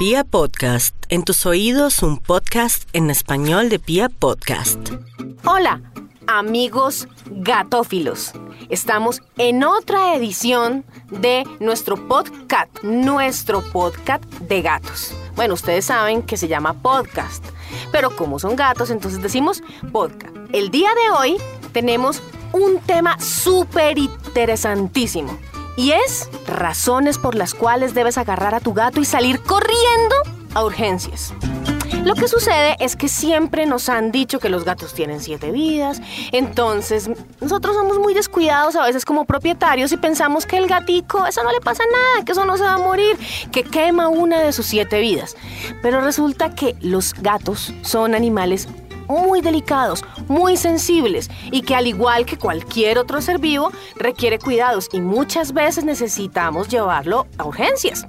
Pia Podcast, en tus oídos un podcast en español de Pia Podcast. Hola, amigos gatófilos. Estamos en otra edición de nuestro podcast, nuestro podcast de gatos. Bueno, ustedes saben que se llama podcast, pero como son gatos, entonces decimos podcast. El día de hoy tenemos un tema súper interesantísimo y es razones por las cuales debes agarrar a tu gato y salir corriendo a urgencias. Lo que sucede es que siempre nos han dicho que los gatos tienen siete vidas, entonces nosotros somos muy descuidados a veces como propietarios y pensamos que el gatico, eso no le pasa nada, que eso no se va a morir, que quema una de sus siete vidas. Pero resulta que los gatos son animales muy delicados, muy sensibles y que al igual que cualquier otro ser vivo requiere cuidados y muchas veces necesitamos llevarlo a urgencias.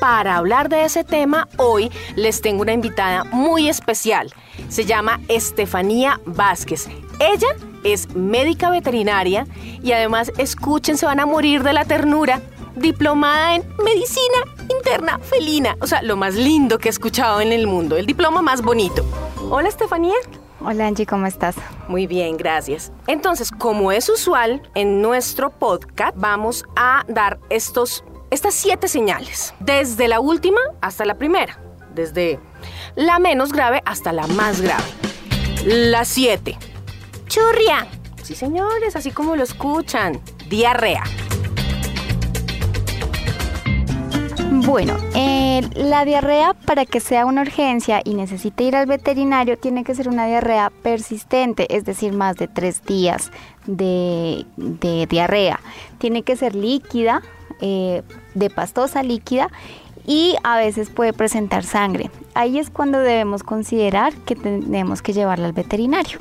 Para hablar de ese tema, hoy les tengo una invitada muy especial. Se llama Estefanía Vázquez. Ella es médica veterinaria y además, escuchen, se van a morir de la ternura, diplomada en medicina interna felina. O sea, lo más lindo que he escuchado en el mundo, el diploma más bonito. Hola Estefanía. Hola Angie, ¿cómo estás? Muy bien, gracias. Entonces, como es usual en nuestro podcast, vamos a dar estos, estas siete señales, desde la última hasta la primera, desde la menos grave hasta la más grave. La siete. Churria. Sí, señores, así como lo escuchan. Diarrea. Bueno, eh, la diarrea para que sea una urgencia y necesite ir al veterinario tiene que ser una diarrea persistente, es decir, más de tres días de, diarrea. Tiene que ser líquida, eh, de pastosa líquida y a veces puede presentar sangre. Ahí es cuando debemos considerar que tenemos que llevarla al veterinario.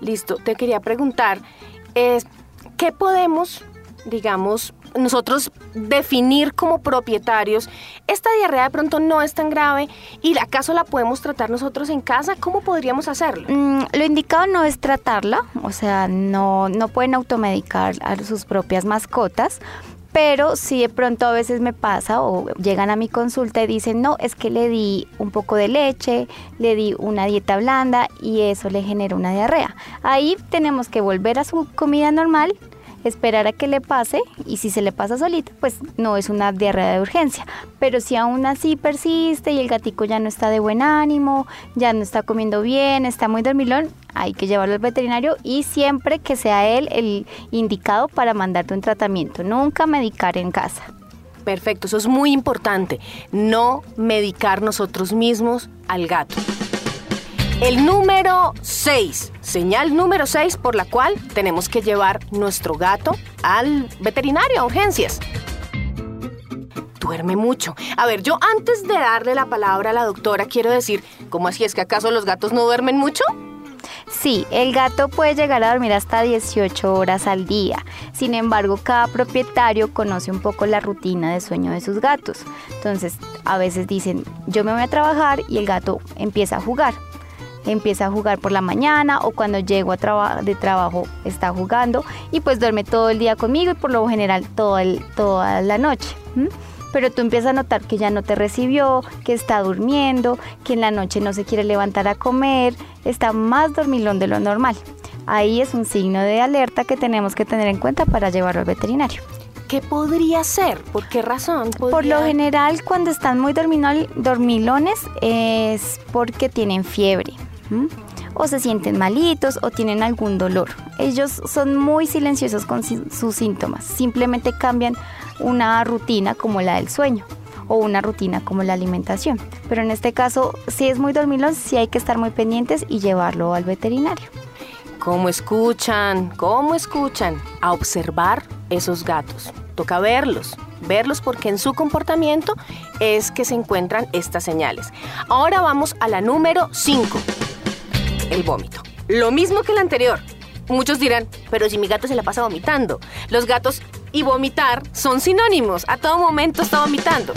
Listo, te quería preguntar, ¿qué podemos, digamos, nosotros definir como propietarios, esta diarrea de pronto no es tan grave y acaso la podemos tratar nosotros en casa, ¿cómo podríamos hacerlo? Mm, lo indicado no es tratarla, o sea, no, no pueden automedicar a sus propias mascotas, pero si de pronto a veces me pasa o llegan a mi consulta y dicen, no, es que le di un poco de leche, le di una dieta blanda y eso le genera una diarrea. Ahí tenemos que volver a su comida normal, esperar a que le pase y si se le pasa solito, pues no es una diarrea de urgencia. Pero si aún así persiste y el gatico ya no está de buen ánimo, ya no está comiendo bien, está muy dormilón, hay que llevarlo al veterinario y siempre que sea él el indicado para mandarte un tratamiento, nunca medicar en casa. Perfecto, eso es muy importante, no medicar nosotros mismos al gato. El número 6, señal número 6 por la cual tenemos que llevar nuestro gato al veterinario a urgencias. Duerme mucho. A ver, yo antes de darle la palabra a la doctora quiero decir, ¿cómo así es que acaso los gatos no duermen mucho? Sí, el gato puede llegar a dormir hasta 18 horas al día. Sin embargo, cada propietario conoce un poco la rutina de sueño de sus gatos. Entonces, a veces dicen, yo me voy a trabajar y el gato empieza a jugar empieza a jugar por la mañana o cuando llego a de trabajo está jugando y pues duerme todo el día conmigo y por lo general toda la noche. Pero tú empiezas a notar que ya no te recibió, que está durmiendo, que en la noche no se quiere levantar a comer, está más dormilón de lo normal. Ahí es un signo de alerta que tenemos que tener en cuenta para llevarlo al veterinario. ¿Qué podría ser? ¿Por qué razón? Por lo general, cuando están muy dormilones es porque tienen fiebre o se sienten malitos o tienen algún dolor. Ellos son muy silenciosos con sus síntomas, simplemente cambian una rutina como la del sueño o una rutina como la alimentación. Pero en este caso, si es muy dormilón, sí hay que estar muy pendientes y llevarlo al veterinario. ¿Cómo escuchan? ¿Cómo escuchan? A observar esos gatos. Toca verlos, verlos porque en su comportamiento es que se encuentran estas señales. Ahora vamos a la número 5 el vómito. Lo mismo que el anterior. Muchos dirán, pero si mi gato se la pasa vomitando. Los gatos y vomitar son sinónimos. A todo momento está vomitando.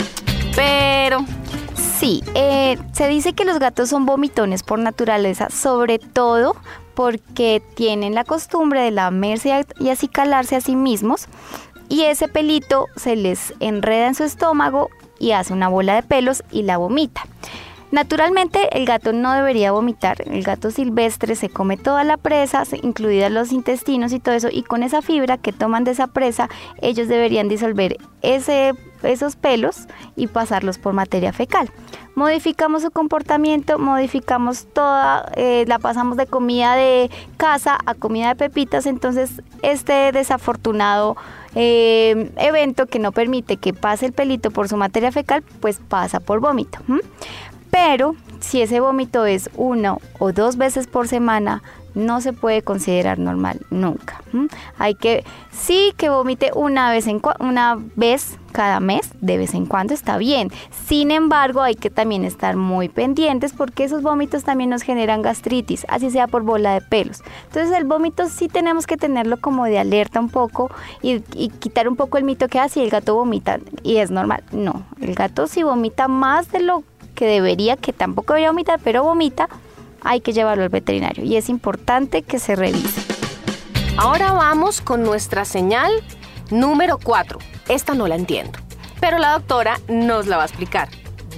Pero... Sí, eh, se dice que los gatos son vomitones por naturaleza, sobre todo porque tienen la costumbre de lamerse y acicalarse a sí mismos y ese pelito se les enreda en su estómago y hace una bola de pelos y la vomita. Naturalmente el gato no debería vomitar, el gato silvestre se come toda la presa, incluidas los intestinos y todo eso, y con esa fibra que toman de esa presa, ellos deberían disolver ese, esos pelos y pasarlos por materia fecal. Modificamos su comportamiento, modificamos toda, eh, la pasamos de comida de casa a comida de pepitas, entonces este desafortunado eh, evento que no permite que pase el pelito por su materia fecal, pues pasa por vómito. Pero si ese vómito es uno o dos veces por semana, no se puede considerar normal nunca. Hay que sí que vomite una vez en una vez cada mes, de vez en cuando está bien. Sin embargo, hay que también estar muy pendientes porque esos vómitos también nos generan gastritis, así sea por bola de pelos. Entonces, el vómito sí tenemos que tenerlo como de alerta un poco y, quitar un poco el mito que así ah, el gato vomita y es normal. No, el gato si vomita más de lo que debería, que tampoco debería vomitar, pero vomita, hay que llevarlo al veterinario y es importante que se revise. Ahora vamos con nuestra señal número 4. Esta no la entiendo, pero la doctora nos la va a explicar.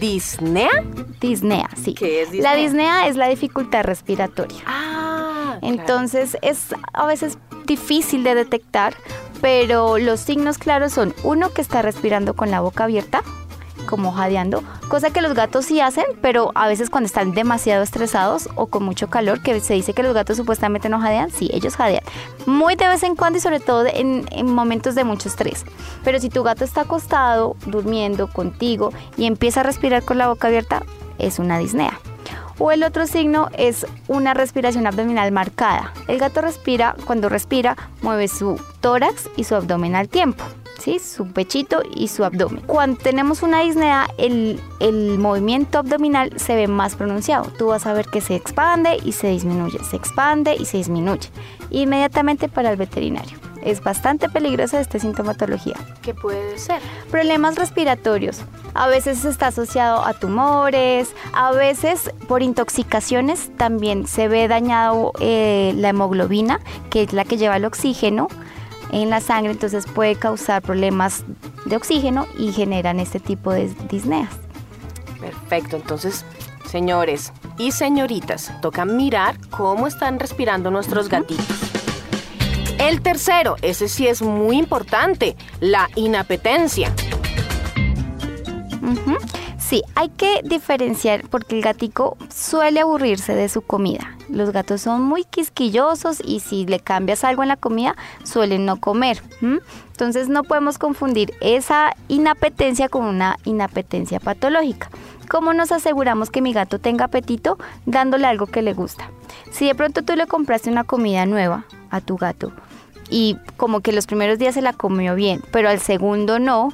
¿Disnea? Disnea, sí. ¿Qué es disnea? La disnea es la dificultad respiratoria. Ah. Entonces es a veces difícil de detectar, pero los signos claros son uno que está respirando con la boca abierta, como jadeando, cosa que los gatos sí hacen, pero a veces cuando están demasiado estresados o con mucho calor, que se dice que los gatos supuestamente no jadean, sí, ellos jadean. Muy de vez en cuando y sobre todo en, momentos de mucho estrés. Pero si tu gato está acostado, durmiendo contigo y empieza a respirar con la boca abierta, es una disnea. O el otro signo es una respiración abdominal marcada. El gato respira, cuando respira, mueve su tórax y su abdomen al tiempo. ¿Sí? su pechito y su abdomen. Cuando tenemos una disnea, el, el movimiento abdominal se ve más pronunciado. Tú vas a ver que se expande y se disminuye, se expande y se disminuye. Inmediatamente para el veterinario. Es bastante peligrosa esta sintomatología. ¿Qué puede ser? Problemas respiratorios. A veces está asociado a tumores, a veces por intoxicaciones también se ve dañado eh, la hemoglobina, que es la que lleva el oxígeno en la sangre, entonces puede causar problemas de oxígeno y generan este tipo de disneas. Perfecto, entonces, señores y señoritas, toca mirar cómo están respirando nuestros gatitos. El tercero, ese sí es muy importante, la inapetencia. Sí, hay que diferenciar porque el gatico suele aburrirse de su comida. Los gatos son muy quisquillosos y si le cambias algo en la comida suelen no comer. Entonces no podemos confundir esa inapetencia con una inapetencia patológica. ¿Cómo nos aseguramos que mi gato tenga apetito? Dándole algo que le gusta. Si de pronto tú le compraste una comida nueva a tu gato y como que los primeros días se la comió bien, pero al segundo no,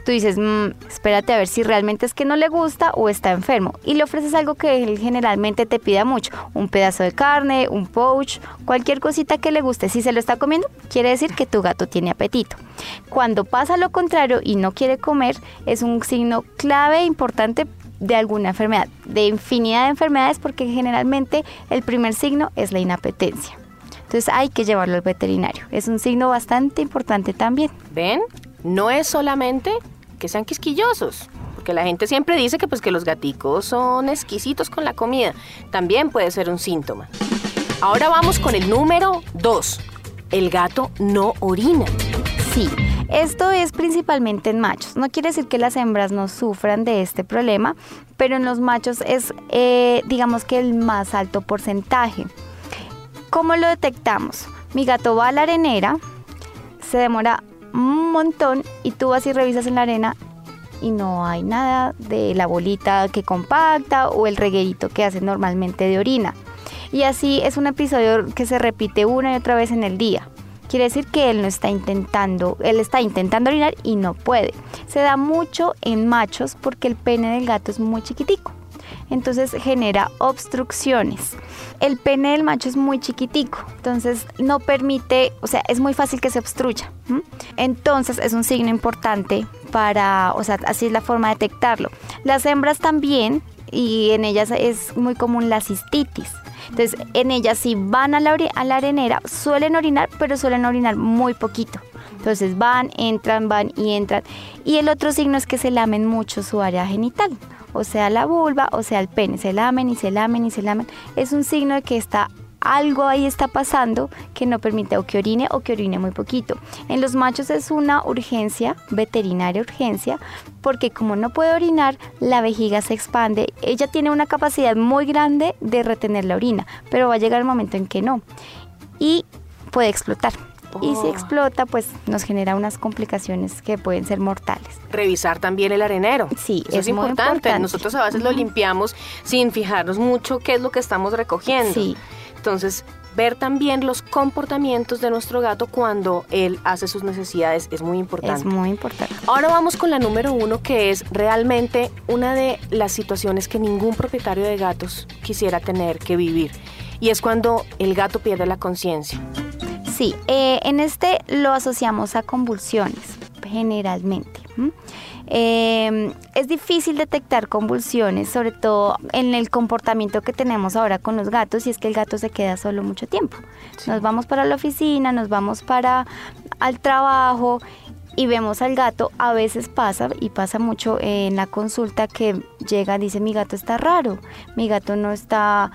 tú dices, mm, espérate a ver si realmente es que no le gusta o está enfermo. Y le ofreces algo que él generalmente te pida mucho, un pedazo de carne, un poach, cualquier cosita que le guste. Si se lo está comiendo, quiere decir que tu gato tiene apetito. Cuando pasa lo contrario y no quiere comer, es un signo clave e importante de alguna enfermedad, de infinidad de enfermedades, porque generalmente el primer signo es la inapetencia. Entonces hay que llevarlo al veterinario. Es un signo bastante importante también. ¿Ven? No es solamente que sean quisquillosos, porque la gente siempre dice que pues que los gaticos son exquisitos con la comida, también puede ser un síntoma. Ahora vamos con el número 2. El gato no orina. Sí, esto es principalmente en machos. No quiere decir que las hembras no sufran de este problema, pero en los machos es, eh, digamos que el más alto porcentaje. ¿Cómo lo detectamos? Mi gato va a la arenera, se demora un montón y tú vas y revisas en la arena y no hay nada de la bolita que compacta o el reguerito que hace normalmente de orina. Y así es un episodio que se repite una y otra vez en el día. Quiere decir que él no está intentando, él está intentando orinar y no puede. Se da mucho en machos porque el pene del gato es muy chiquitico entonces genera obstrucciones. El pene del macho es muy chiquitico, entonces no permite, o sea, es muy fácil que se obstruya. Entonces es un signo importante para, o sea, así es la forma de detectarlo. Las hembras también, y en ellas es muy común la cistitis. Entonces, en ellas si van a la, a la arenera, suelen orinar, pero suelen orinar muy poquito. Entonces van, entran, van y entran. Y el otro signo es que se lamen mucho su área genital, o sea la vulva, o sea el pene, se lamen y se lamen y se lamen. Es un signo de que está algo ahí está pasando que no permite o que orine o que orine muy poquito. En los machos es una urgencia, veterinaria urgencia, porque como no puede orinar, la vejiga se expande. Ella tiene una capacidad muy grande de retener la orina, pero va a llegar el momento en que no. Y puede explotar. Y si Oh. explota, pues nos genera unas complicaciones que pueden ser mortales. Revisar también el arenero. Sí, Eso es, es muy importante. importante. Nosotros a veces lo limpiamos sin fijarnos mucho qué es lo que estamos recogiendo. Sí. Entonces, ver también los comportamientos de nuestro gato cuando él hace sus necesidades es muy importante. Es muy importante. Ahora vamos con la número uno, que es realmente una de las situaciones que ningún propietario de gatos quisiera tener que vivir. Y es cuando el gato pierde la conciencia. Sí, eh, en este lo asociamos a convulsiones, generalmente. ¿m? Eh, es difícil detectar convulsiones, sobre todo en el comportamiento que tenemos ahora con los gatos, y es que el gato se queda solo mucho tiempo. Nos vamos para la oficina, nos vamos para al trabajo y vemos al gato, a veces pasa, y pasa mucho en la consulta que llega, dice mi gato está raro, mi gato no está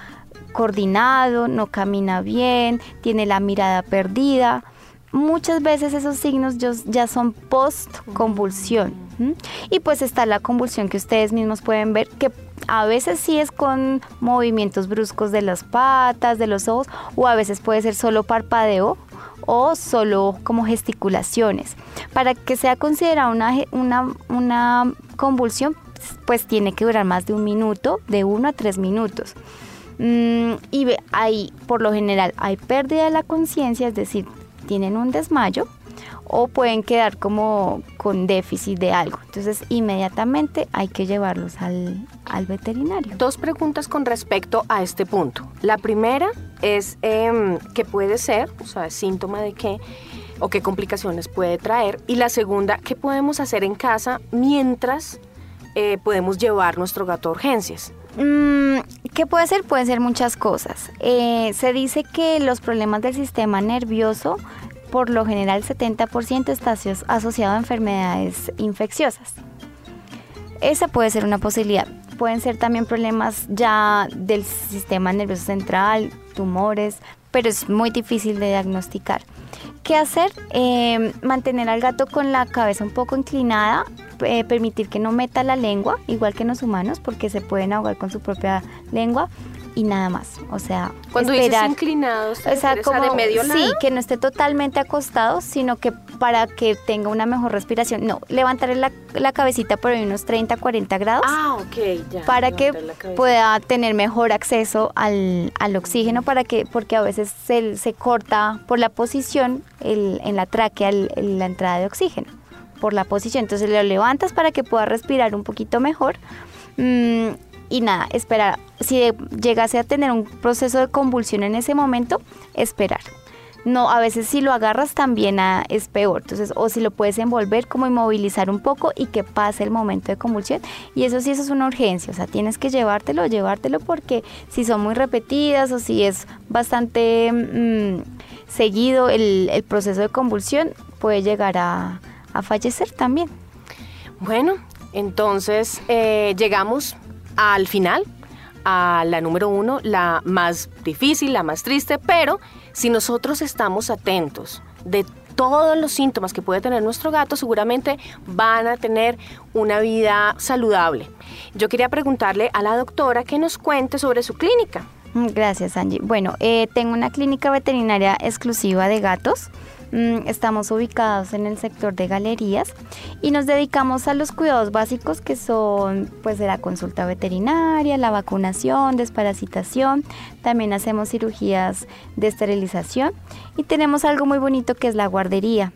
coordinado, no camina bien, tiene la mirada perdida. Muchas veces esos signos ya- son post convulsión. Y pues está la convulsión que ustedes mismos pueden ver, que a veces sí es con movimientos bruscos de las patas, de los ojos, o a veces puede ser solo parpadeo o solo como gesticulaciones. Para que sea considerada una, una, una convulsión, pues tiene que durar más de un minuto, de uno a tres minutos. Mm, y ahí, por lo general, hay pérdida de la conciencia, es decir, tienen un desmayo o pueden quedar como con déficit de algo. Entonces, inmediatamente hay que llevarlos al, al veterinario. Dos preguntas con respecto a este punto. La primera es em, qué puede ser, o sea, síntoma de qué o qué complicaciones puede traer. Y la segunda, qué podemos hacer en casa mientras eh, podemos llevar nuestro gato a urgencias. Mm, ¿Qué puede ser? Pueden ser muchas cosas. Eh, se dice que los problemas del sistema nervioso, por lo general 70% está aso- asociado a enfermedades infecciosas. Esa puede ser una posibilidad. Pueden ser también problemas ya del sistema nervioso central, tumores, pero es muy difícil de diagnosticar. ¿Qué hacer? Eh, mantener al gato con la cabeza un poco inclinada, eh, permitir que no meta la lengua, igual que en los humanos, porque se pueden ahogar con su propia lengua y nada más. O sea, Cuando esperar. dices inclinados, ¿te O sea, refieres a como, de medio lado? sí, que no esté totalmente acostado, sino que para que tenga una mejor respiración. No, levantar la, la cabecita por ahí unos 30, 40 grados Ah, ok, ya. para que pueda tener mejor acceso al, al oxígeno, para que, porque a veces se, se corta por la posición el- en la tráquea el- el- la entrada de oxígeno, por la posición. Entonces lo levantas para que pueda respirar un poquito mejor. Mm, y nada, esperar. Si llegase a tener un proceso de convulsión en ese momento, esperar. No, a veces si lo agarras también es peor. Entonces, o si lo puedes envolver, como inmovilizar un poco y que pase el momento de convulsión. Y eso sí, eso es una urgencia. O sea, tienes que llevártelo, llevártelo porque si son muy repetidas o si es bastante mm, seguido el proceso de convulsión, puede llegar a, a fallecer también. Bueno, entonces eh, llegamos al final, a la número uno, la más difícil, la más triste, pero si nosotros estamos atentos de todos los síntomas que puede tener nuestro gato, seguramente van a tener una vida saludable. Yo quería preguntarle a la doctora que nos cuente sobre su clínica. Mm, Gracias, Angie. Bueno, eh, tengo una clínica veterinaria exclusiva de gatos. Mm, Estamos ubicados en el sector de galerías y nos dedicamos a los cuidados básicos que son pues de la consulta veterinaria, la vacunación, desparasitación, también hacemos cirugías de esterilización y tenemos algo muy bonito que es la guardería.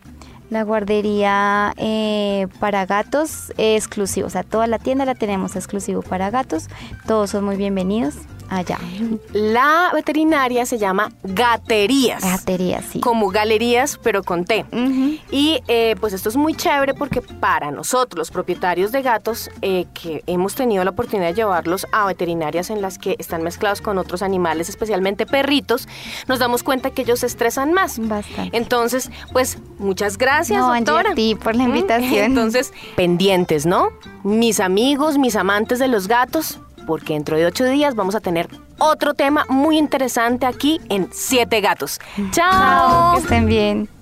La guardería eh, para gatos eh, exclusivo, o sea, toda la tienda la tenemos exclusivo para gatos, todos son muy bienvenidos Allá. La veterinaria se llama gaterías. Gaterías, sí. Como galerías, pero con T. Y eh, pues esto es muy chévere porque para nosotros, los propietarios de gatos, eh, que hemos tenido la oportunidad de llevarlos a veterinarias en las que están mezclados con otros animales, especialmente perritos, nos damos cuenta que ellos se estresan más. Bastante. Entonces, pues muchas gracias, No, Angie, doctora. a ti por la invitación. Entonces, pendientes, ¿no? Mis amigos, mis amantes de los gatos, porque dentro de ocho días vamos a tener otro tema muy interesante aquí en Siete Gatos. ¡Chao! Que estén bien.